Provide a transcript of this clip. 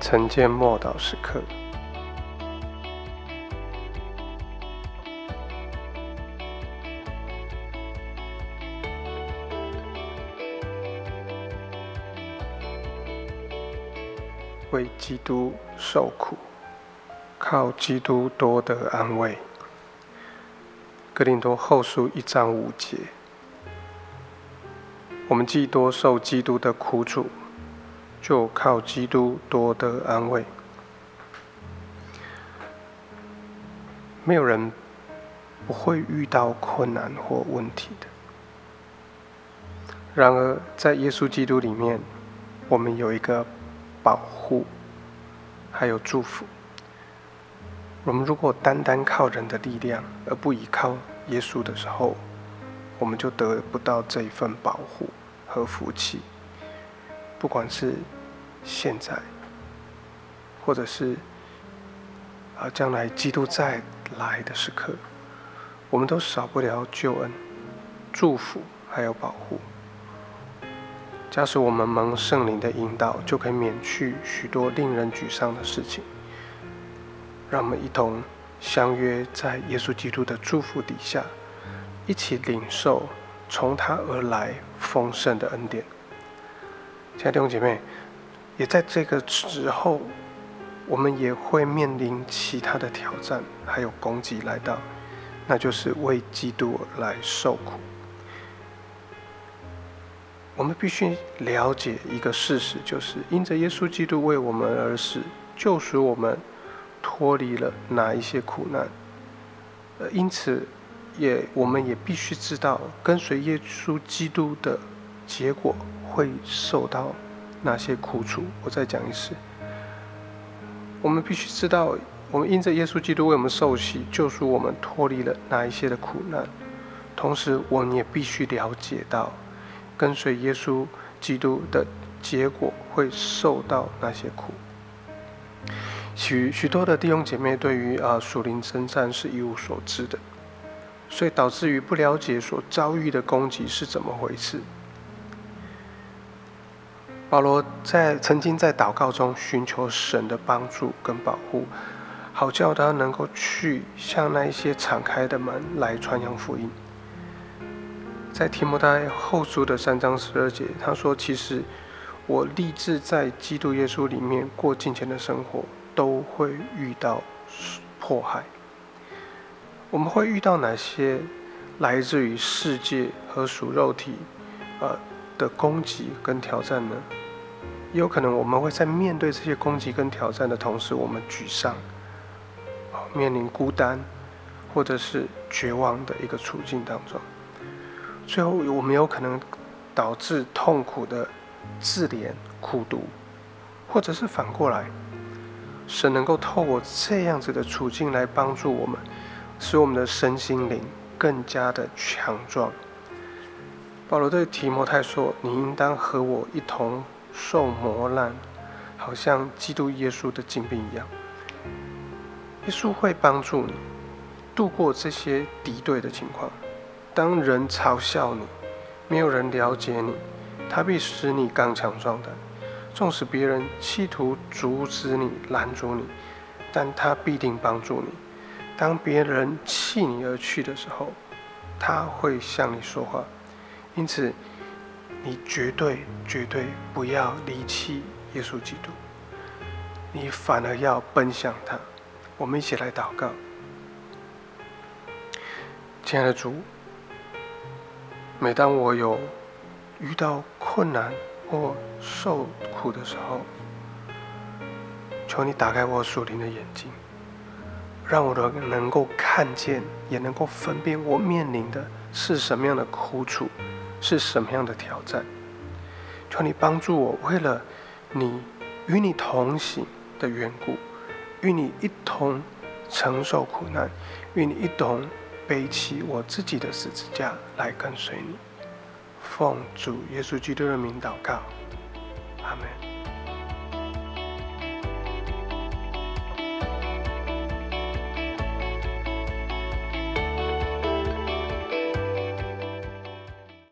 晨间默祷时刻，为基督受苦，靠基督多得安慰。格林多后书一章五节，我们既多受基督的苦楚。就靠基督多得安慰。没有人不会遇到困难或问题的。然而，在耶稣基督里面，我们有一个保护，还有祝福。我们如果单单靠人的力量，而不依靠耶稣的时候，我们就得不到这一份保护和福气。不管是现在，或者是啊将来基督再来的时刻，我们都少不了救恩、祝福还有保护。假使我们蒙圣灵的引导，就可以免去许多令人沮丧的事情。让我们一同相约在耶稣基督的祝福底下，一起领受从他而来丰盛的恩典。亲爱的弟兄姐妹，也在这个时候，我们也会面临其他的挑战，还有攻击来到，那就是为基督来受苦。我们必须了解一个事实，就是因着耶稣基督为我们而死，救赎我们，脱离了哪一些苦难。呃，因此，也我们也必须知道，跟随耶稣基督的结果。会受到哪些苦楚？我再讲一次。我们必须知道，我们因着耶稣基督为我们受洗，救赎我们脱离了哪一些的苦难。同时，我们也必须了解到，跟随耶稣基督的结果会受到哪些苦。许许多的弟兄姐妹对于啊属灵征战是一无所知的，所以导致于不了解所遭遇的攻击是怎么回事。保罗在曾经在祷告中寻求神的帮助跟保护，好叫他能够去向那一些敞开的门来传扬福音。在提摩太后书的三章十二节，他说：“其实我立志在基督耶稣里面过金钱的生活，都会遇到迫害。我们会遇到哪些来自于世界和属肉体，呃的攻击跟挑战呢？”也有可能我们会在面对这些攻击跟挑战的同时，我们沮丧，面临孤单，或者是绝望的一个处境当中。最后，我们有可能导致痛苦的自怜、苦读，或者是反过来，神能够透过这样子的处境来帮助我们，使我们的身心灵更加的强壮。保罗对提摩太说：“你应当和我一同。”受磨难，好像基督耶稣的疾病一样。耶稣会帮助你度过这些敌对的情况。当人嘲笑你，没有人了解你，他必使你刚强壮胆。纵使别人企图阻止你、拦阻你，但他必定帮助你。当别人弃你而去的时候，他会向你说话。因此。你绝对绝对不要离弃耶稣基督，你反而要奔向他。我们一起来祷告，亲爱的主，每当我有遇到困难或受苦的时候，求你打开我属灵的眼睛，让我能能够看见，也能够分辨我面临的是什么样的苦楚。是什么样的挑战？求你帮助我，为了你与你同行的缘故，与你一同承受苦难，与你一同背起我自己的十字架来跟随你。奉主耶稣基督的名祷告，阿门。